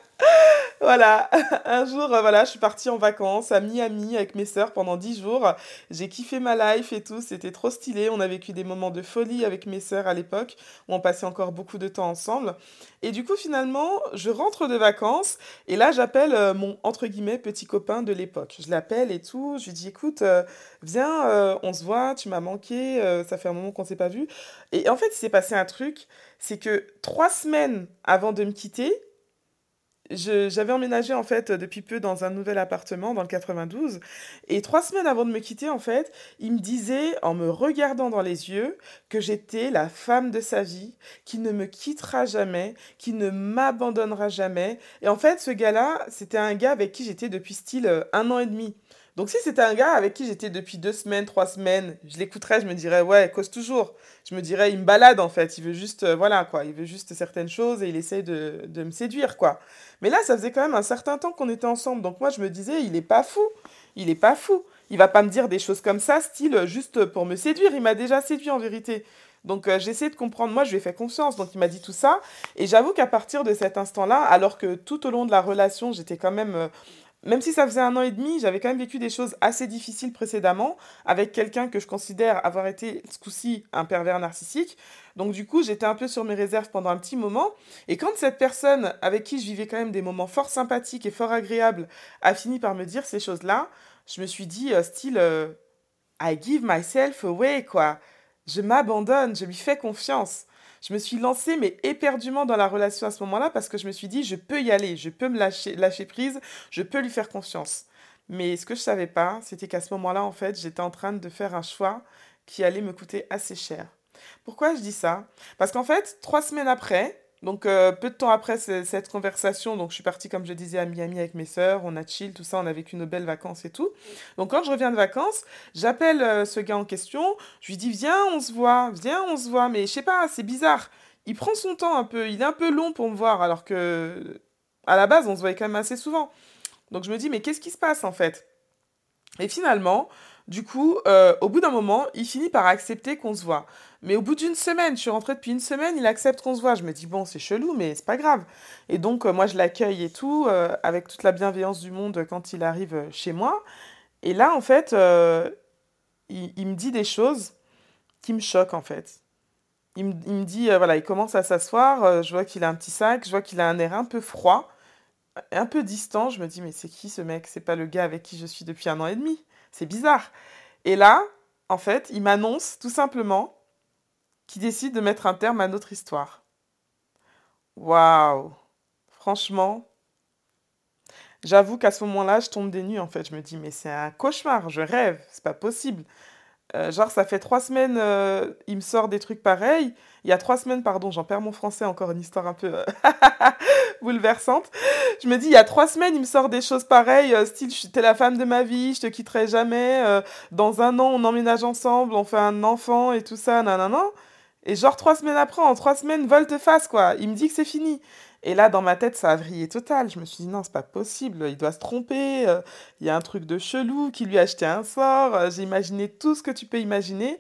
Voilà, un jour, euh, voilà, je suis partie en vacances à Miami avec mes sœurs pendant 10 jours. J'ai kiffé ma life et tout, c'était trop stylé. On a vécu des moments de folie avec mes sœurs à l'époque, où on passait encore beaucoup de temps ensemble. Et du coup, finalement, je rentre de vacances et là, j'appelle euh, mon, entre guillemets, petit copain de l'époque. Je l'appelle et tout, je lui dis, écoute, euh, viens, on se voit, tu m'as manqué, ça fait un moment qu'on s'est pas vu. Et en fait, il s'est passé un truc, c'est que trois semaines avant de me quitter, j'avais emménagé en fait depuis peu dans un nouvel appartement dans le 92 et trois semaines avant de me quitter en fait il me disait en me regardant dans les yeux que j'étais la femme de sa vie qui ne me quittera jamais qui ne m'abandonnera jamais. Et en fait ce gars là c'était un gars avec qui j'étais depuis style euh, un an et demi donc si c'était un gars avec qui j'étais depuis deux semaines, trois semaines, je l'écouterais, je me dirais ouais, cause toujours. Je me dirais il me balade en fait, il veut juste euh, voilà quoi, il veut juste certaines choses et il essaye de, de me séduire quoi. Mais là ça faisait quand même un certain temps qu'on était ensemble, donc moi je me disais il est pas fou, il est pas fou. Il va pas me dire des choses comme ça, style juste pour me séduire. Il m'a déjà séduit en vérité. Donc euh, j'ai essayé de comprendre, moi je lui ai fait confiance, donc il m'a dit tout ça. Et j'avoue qu'à partir de cet instant-là, alors que tout au long de la relation, j'étais quand même... euh, même si ça faisait un an et demi, j'avais quand même vécu des choses assez difficiles précédemment avec quelqu'un que je considère avoir été, ce coup-ci, un pervers narcissique. Donc du coup, j'étais un peu sur mes réserves pendant un petit moment. Et quand cette personne avec qui je vivais quand même des moments fort sympathiques et fort agréables a fini par me dire ces choses-là, je me suis dit, euh, style, euh, I give myself away, quoi. Je m'abandonne, je lui fais confiance. Je me suis lancée, mais éperdument dans la relation à ce moment-là, parce que je me suis dit, je peux y aller, je peux me lâcher, lâcher prise, je peux lui faire confiance. Mais ce que je savais pas, c'était qu'à ce moment-là, en fait, j'étais en train de faire un choix qui allait me coûter assez cher. Pourquoi je dis ça? Parce qu'en fait, trois semaines après, donc euh, peu de temps après ce- cette conversation, donc je suis partie, comme je disais, à Miami avec mes sœurs, on a chill, tout ça, on a vécu nos belles vacances et tout. Donc quand je reviens de vacances, j'appelle euh, ce gars en question, je lui dis, viens, on se voit, viens, on se voit, mais je sais pas, c'est bizarre. Il prend son temps un peu, il est un peu long pour me voir, alors que à la base, on se voyait quand même assez souvent. Donc je me dis, mais qu'est-ce qui se passe en fait? Et finalement, du coup, euh, au bout d'un moment, il finit par accepter qu'on se voit. Mais au bout d'une semaine, je suis rentrée depuis une semaine, il accepte qu'on se voit. Je me dis, bon, c'est chelou, mais c'est pas grave. Et donc, euh, moi, je l'accueille et tout, euh, avec toute la bienveillance du monde quand il arrive chez moi. Et là, en fait, il, il me dit des choses qui me choquent, en fait. Il me, il me dit, voilà, il commence à s'asseoir, je vois qu'il a un petit sac, je vois qu'il a un air un peu froid, un peu distant. Je me dis, mais c'est qui ce mec? C'est pas le gars avec qui je suis depuis un an et demi. C'est bizarre. Et là, en fait, il m'annonce tout simplement qu'il décide de mettre un terme à notre histoire. Waouh! Franchement, j'avoue qu'à ce moment-là, je tombe des nues, en fait. Je me dis, mais c'est un cauchemar, je rêve, c'est pas possible. Euh, genre, ça fait trois semaines, euh, il me sort des trucs pareils. Il y a trois semaines, pardon, j'en perds mon français, encore une histoire un peu euh, [laughs] bouleversante. Je me dis, il y a trois semaines, il me sort des choses pareilles, style, t'es la femme de ma vie, je te quitterai jamais. dans un an, on emménage ensemble, on fait un enfant et tout ça, nanana. Et genre, trois semaines après, en trois semaines, volte-face, quoi. Il me dit que c'est fini. Et là, dans ma tête, ça a vrillé total. Je me suis dit, non, c'est pas possible, il doit se tromper. euh, Il y a un truc de chelou qui lui a acheté un sort. euh, J'ai imaginé tout ce que tu peux imaginer.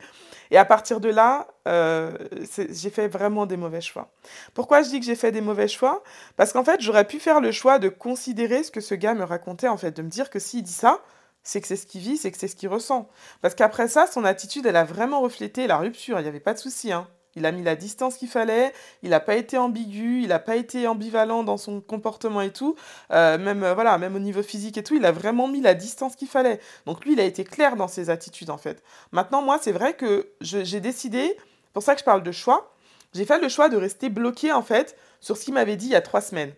Et à partir de là, euh, j'ai fait vraiment des mauvais choix. Pourquoi je dis que j'ai fait des mauvais choix? Parce qu'en fait, j'aurais pu faire le choix de considérer ce que ce gars me racontait, en fait, de me dire que s'il dit ça, c'est que c'est ce qu'il vit, c'est que c'est ce qu'il ressent. Parce qu'après ça, son attitude, elle a vraiment reflété la rupture. Il n'y avait pas de souci, hein. Il a mis la distance qu'il fallait, il n'a pas été ambigu, il n'a pas été ambivalent dans son comportement et tout. Euh, même, euh, voilà, même au niveau physique et tout, il a vraiment mis la distance qu'il fallait. Donc lui, il a été clair dans ses attitudes, en fait. Maintenant, moi, c'est vrai que j'ai décidé, pour ça que je parle de choix, j'ai fait le choix de rester bloqué, en fait, sur ce qu'il m'avait dit il y a trois semaines.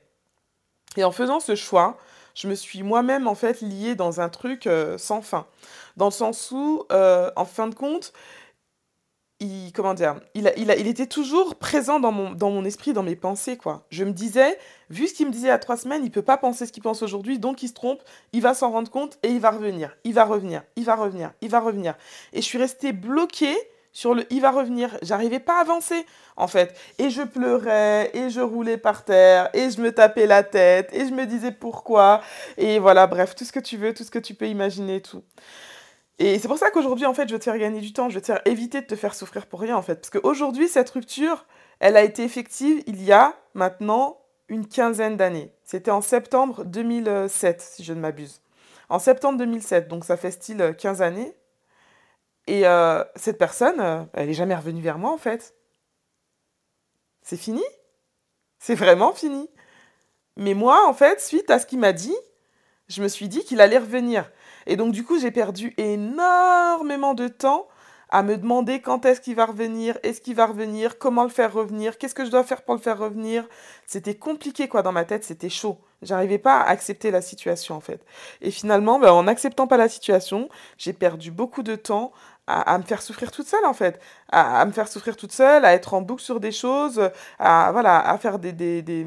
Et en faisant ce choix, je me suis moi-même, en fait, liée dans un truc euh, sans fin. Dans le sens où, en fin de compte, il, comment dire, il, a- il, a- il était toujours présent dans mon, dans mon esprit, dans mes pensées, quoi. Je me disais, vu ce qu'il me disait il y a trois semaines, il peut pas penser ce qu'il pense aujourd'hui, donc il se trompe, il va s'en rendre compte et il va revenir, il va revenir, il va revenir, il va revenir. Et je suis restée bloquée sur le il va revenir. J'arrivais pas à avancer, en fait. Et je pleurais, et je roulais par terre, et je me tapais la tête, et je me disais pourquoi. Et voilà, bref, tout ce que tu veux, tout ce que tu peux imaginer, tout. Et c'est pour ça qu'aujourd'hui, en fait, je veux te faire gagner du temps, je veux te faire éviter de te faire souffrir pour rien, en fait. Parce qu'aujourd'hui, cette rupture, elle a été effective il y a maintenant une quinzaine d'années. C'était en septembre 2007, si je ne m'abuse. En septembre 2007, donc ça fait style euh, 15 années. Et euh, cette personne, euh, elle est jamais revenue vers moi, en fait. C'est fini? C'est vraiment fini. Mais moi, en fait, suite à ce qu'il m'a dit, je me suis dit qu'il allait revenir. Et donc, du coup, j'ai perdu énormément de temps à me demander quand est-ce qu'il va revenir, est-ce qu'il va revenir, comment le faire revenir, qu'est-ce que je dois faire pour le faire revenir. C'était compliqué, quoi, dans ma tête, c'était chaud. J'arrivais pas à accepter la situation, en fait. Et finalement, ben, en n'acceptant pas la situation, j'ai perdu beaucoup de temps à, me faire souffrir toute seule, en fait. À, me faire souffrir toute seule, à être en boucle sur des choses, à, voilà, à faire des, des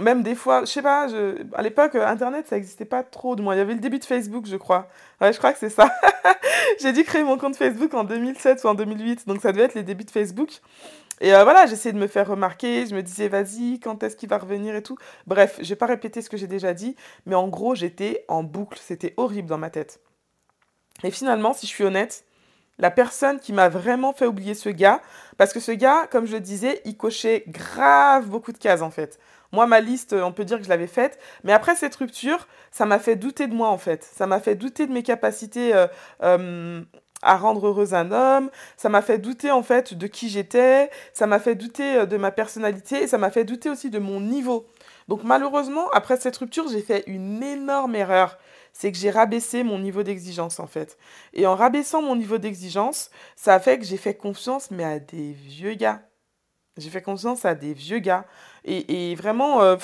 même des fois, je sais pas, à l'époque, euh, Internet, ça n'existait pas trop, du moins. Il y avait le début de Facebook, je crois. Ouais, je crois que c'est ça. [laughs] J'ai dû créer mon compte Facebook en 2007 ou en 2008, donc ça devait être les débuts de Facebook. Et euh, voilà, j'essayais de me faire remarquer, je me disais, vas-y, quand est-ce qu'il va revenir et tout. Bref, je vais pas répéter ce que j'ai déjà dit, mais en gros, j'étais en boucle, c'était horrible dans ma tête. Et finalement, si je suis honnête, la personne qui m'a vraiment fait oublier ce gars, parce que ce gars, comme je le disais, il cochait grave beaucoup de cases en fait. Moi, ma liste, on peut dire que je l'avais faite, mais après cette rupture, ça m'a fait douter de moi en fait. Ça m'a fait douter de mes capacités euh, euh, à rendre heureux un homme, ça m'a fait douter en fait de qui j'étais, ça m'a fait douter euh, de ma personnalité et ça m'a fait douter aussi de mon niveau. Donc malheureusement, après cette rupture, j'ai fait une énorme erreur. C'est que j'ai rabaissé mon niveau d'exigence en fait. Et en rabaissant mon niveau d'exigence, ça a fait que j'ai fait confiance mais à des vieux gars. J'ai fait confiance à des vieux gars. Et, vraiment, euh,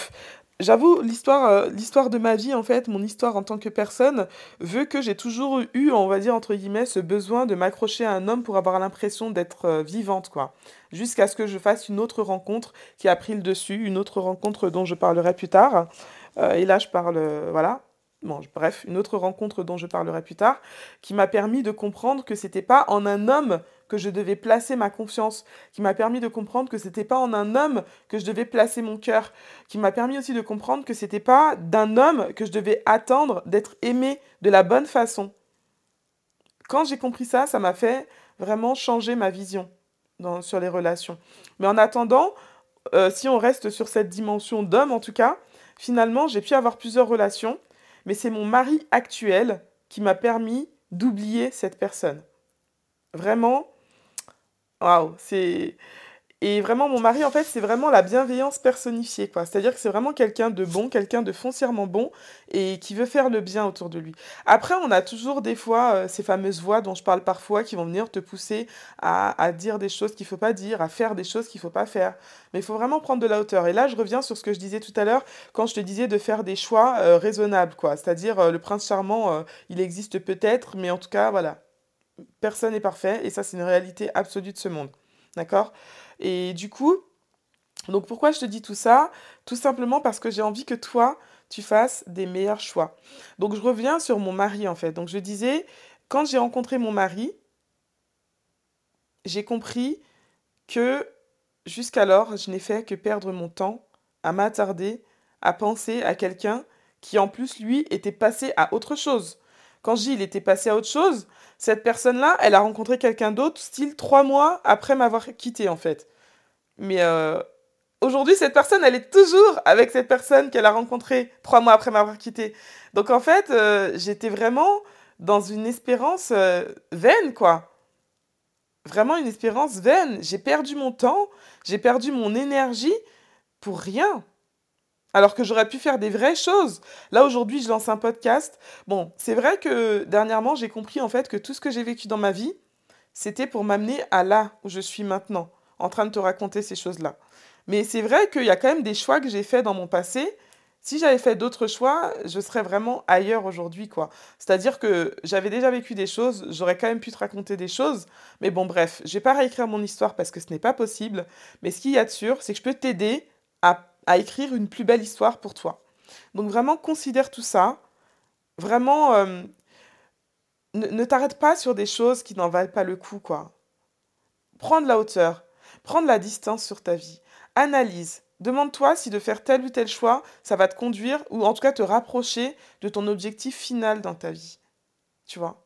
J'avoue, l'histoire, euh, l'histoire de ma vie, en fait, mon histoire en tant que personne, veut que j'ai toujours eu, on va dire, entre guillemets, ce besoin de m'accrocher à un homme pour avoir l'impression d'être euh, vivante, quoi. Jusqu'à ce que je fasse une autre rencontre qui a pris le dessus, une autre rencontre dont je parlerai plus tard. Et là, je parle, voilà, Bon, bref, une autre rencontre dont je parlerai plus tard, qui m'a permis de comprendre que c'était pas en un homme que je devais placer ma confiance, qui m'a permis de comprendre que c'était pas en un homme que je devais placer mon cœur, qui m'a permis aussi de comprendre que c'était pas d'un homme que je devais attendre d'être aimé de la bonne façon. Quand j'ai compris ça, ça m'a fait vraiment changer ma vision sur les relations. Mais en attendant, euh, si on reste sur cette dimension d'homme en tout cas, finalement, j'ai pu avoir plusieurs relations mais c'est mon mari actuel qui m'a permis d'oublier cette personne. Vraiment, waouh, c'est et vraiment, mon mari, en fait, c'est vraiment la bienveillance personnifiée, quoi. C'est-à-dire que c'est vraiment quelqu'un de bon, quelqu'un de foncièrement bon et qui veut faire le bien autour de lui. Après, on a toujours des fois euh, ces fameuses voix dont je parle parfois qui vont venir te pousser à, dire des choses qu'il ne faut pas dire, à faire des choses qu'il ne faut pas faire. Mais il faut vraiment prendre de la hauteur. Et là, je reviens sur ce que je disais tout à l'heure quand je te disais de faire des choix euh, raisonnables, quoi. C'est-à-dire, euh, le prince charmant, il existe peut-être, mais en tout cas, voilà. Personne n'est parfait et ça, c'est une réalité absolue de ce monde. D'accord? Et du coup, donc pourquoi je te dis tout ça? Tout simplement parce que j'ai envie que toi, tu fasses des meilleurs choix. Donc je reviens sur mon mari en fait. Donc je disais, quand j'ai rencontré mon mari, j'ai compris que jusqu'alors, je n'ai fait que perdre mon temps à m'attarder, à penser à quelqu'un qui en plus, lui, était passé à autre chose. Quand il était passé à autre chose, cette personne-là, elle a rencontré quelqu'un d'autre, style trois mois après m'avoir quitté en fait. Mais euh, aujourd'hui, cette personne, elle est toujours avec cette personne qu'elle a rencontrée trois mois après m'avoir quitté. Donc en fait, euh, j'étais vraiment dans une espérance euh, vaine, quoi. Vraiment une espérance vaine. J'ai perdu mon temps, j'ai perdu mon énergie pour rien. Alors que j'aurais pu faire des vraies choses. Là, aujourd'hui, je lance un podcast. Bon, c'est vrai que dernièrement, j'ai compris en fait que tout ce que j'ai vécu dans ma vie, c'était pour m'amener à là où je suis maintenant en train de te raconter ces choses-là. Mais c'est vrai qu'il y a quand même des choix que j'ai faits dans mon passé. Si j'avais fait d'autres choix, je serais vraiment ailleurs aujourd'hui, quoi. C'est-à-dire que j'avais déjà vécu des choses, j'aurais quand même pu te raconter des choses. Mais bon, bref, je vais pas réécrire mon histoire parce que ce n'est pas possible. Mais ce qu'il y a de sûr, c'est que je peux t'aider à, écrire une plus belle histoire pour toi. Donc vraiment, considère tout ça. Vraiment, euh, ne, t'arrête pas sur des choses qui n'en valent pas le coup, quoi. Prends de la hauteur. Prendre la distance sur ta vie. Analyse. Demande-toi si de faire tel ou tel choix, ça va te conduire ou en tout cas te rapprocher de ton objectif final dans ta vie. Tu vois?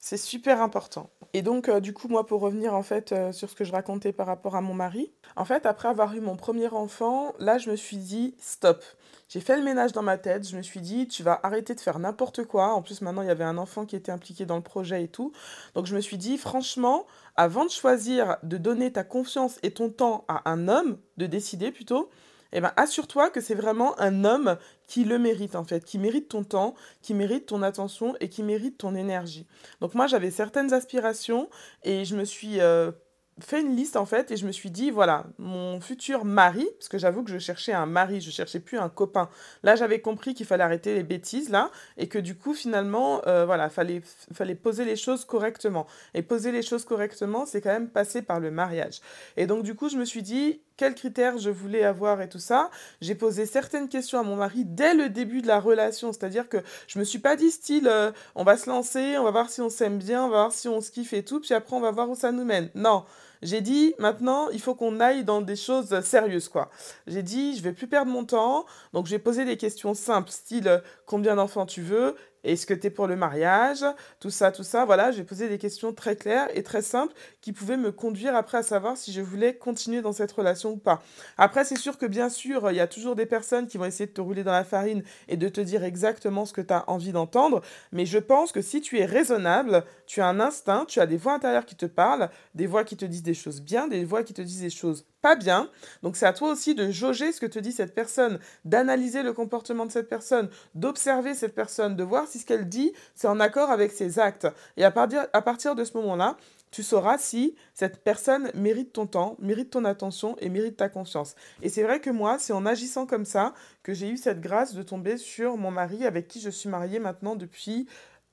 C'est super important. Et donc, euh, du coup, moi, pour revenir en fait euh, sur ce que je racontais par rapport à mon mari, en fait, après avoir eu mon premier enfant, là, je me suis dit stop. J'ai fait le ménage dans ma tête. Je me suis dit, tu vas arrêter de faire n'importe quoi. En plus, maintenant, il y avait un enfant qui était impliqué dans le projet et tout. Donc, je me suis dit, franchement, avant de choisir de donner ta confiance et ton temps à un homme, de décider plutôt, eh ben, assure-toi que c'est vraiment un homme qui le mérite en fait, qui mérite ton temps, qui mérite ton attention et qui mérite ton énergie. Donc moi j'avais certaines aspirations et je me suis euh, fait une liste en fait et je me suis dit voilà mon futur mari parce que j'avoue que je cherchais un mari je cherchais plus un copain. Là j'avais compris qu'il fallait arrêter les bêtises là et que du coup finalement euh, voilà fallait fallait poser les choses correctement. Et poser les choses correctement c'est quand même passer par le mariage. Et donc du coup je me suis dit quels critères je voulais avoir et tout ça. J'ai posé certaines questions à mon mari dès le début de la relation, c'est-à-dire que je me suis pas dit style euh, on va se lancer, on va voir si on s'aime bien, on va voir si on se kiffe et tout, puis après on va voir où ça nous mène. Non, j'ai dit, maintenant, il faut qu'on aille dans des choses sérieuses, quoi. J'ai dit, je vais plus perdre mon temps, donc j'ai posé des questions simples, style, combien d'enfants tu veux? Est-ce que tu es pour le mariage? Tout ça, tout ça. Voilà, j'ai posé des questions très claires et très simples qui pouvaient me conduire après à savoir si je voulais continuer dans cette relation ou pas. Après, c'est sûr que bien sûr, il y a toujours des personnes qui vont essayer de te rouler dans la farine et de te dire exactement ce que tu as envie d'entendre. Mais je pense que si tu es raisonnable, tu as un instinct, tu as des voix intérieures qui te parlent, des voix qui te disent des choses bien, des voix qui te disent des choses pas bien. Donc c'est à toi aussi de jauger ce que te dit cette personne, d'analyser le comportement de cette personne, d'observer cette personne, de voir si ce qu'elle dit, c'est en accord avec ses actes. Et à partir, de ce moment-là, tu sauras si cette personne mérite ton temps, mérite ton attention et mérite ta confiance. Et c'est vrai que moi, c'est en agissant comme ça que j'ai eu cette grâce de tomber sur mon mari avec qui je suis mariée maintenant depuis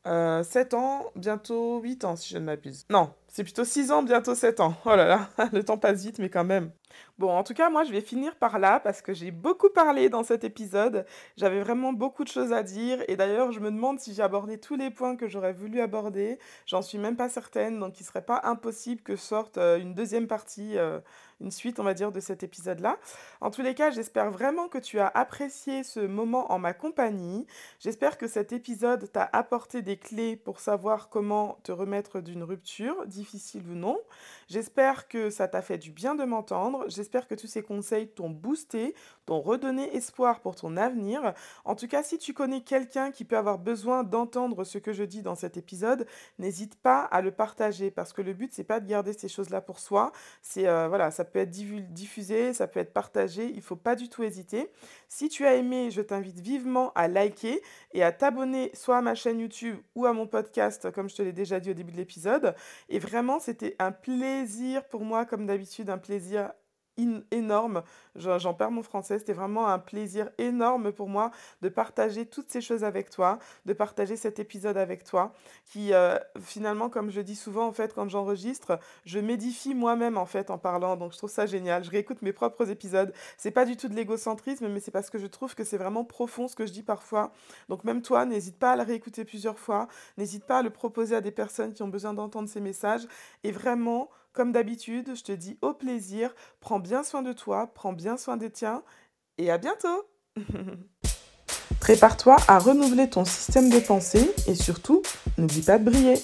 7 euh, ans, bientôt 8 ans si je ne m'abuse. Non, c'est plutôt 6 ans, bientôt 7 ans. Oh là là, [laughs] le temps passe vite, mais quand même. Bon, en tout cas, moi, je vais finir par là parce que j'ai beaucoup parlé dans cet épisode. J'avais vraiment beaucoup de choses à dire. Et d'ailleurs, je me demande si j'ai abordé tous les points que j'aurais voulu aborder. J'en suis même pas certaine. Donc, il serait pas impossible que sorte euh, une deuxième partie, euh, une suite, on va dire, de cet épisode-là. En tous les cas, j'espère vraiment que tu as apprécié ce moment en ma compagnie. J'espère que cet épisode t'a apporté des clés pour savoir comment te remettre d'une rupture, ou non. J'espère que ça t'a fait du bien de m'entendre. J'espère que tous ces conseils t'ont boosté, t'ont redonné espoir pour ton avenir. En tout cas, si tu connais quelqu'un qui peut avoir besoin d'entendre ce que je dis dans cet épisode, n'hésite pas à le partager parce que le but c'est pas de garder ces choses-là pour soi. C'est euh, voilà, ça peut être diffusé, ça peut être partagé. Il faut pas du tout hésiter. Si tu as aimé, je t'invite vivement à liker et à t'abonner soit à ma chaîne YouTube ou à mon podcast, comme je te l'ai déjà dit au début de l'épisode. Vraiment, c'était un plaisir pour moi, comme d'habitude, un plaisir énorme. J'en perds mon français. C'était vraiment un plaisir énorme pour moi de partager toutes ces choses avec toi, de partager cet épisode avec toi, qui euh, finalement, comme je dis souvent en fait quand j'enregistre, je m'édifie moi-même en fait en parlant. Donc je trouve ça génial. Je réécoute mes propres épisodes. C'est pas du tout de l'égocentrisme, mais c'est parce que je trouve que c'est vraiment profond ce que je dis parfois. Donc même toi, n'hésite pas à le réécouter plusieurs fois. N'hésite pas à le proposer à des personnes qui ont besoin d'entendre ces messages. Et vraiment, comme d'habitude, je te dis au plaisir, prends bien soin de toi, prends bien soin des tiens et à bientôt. [laughs] Prépare-toi à renouveler ton système de pensée et surtout, n'oublie pas de briller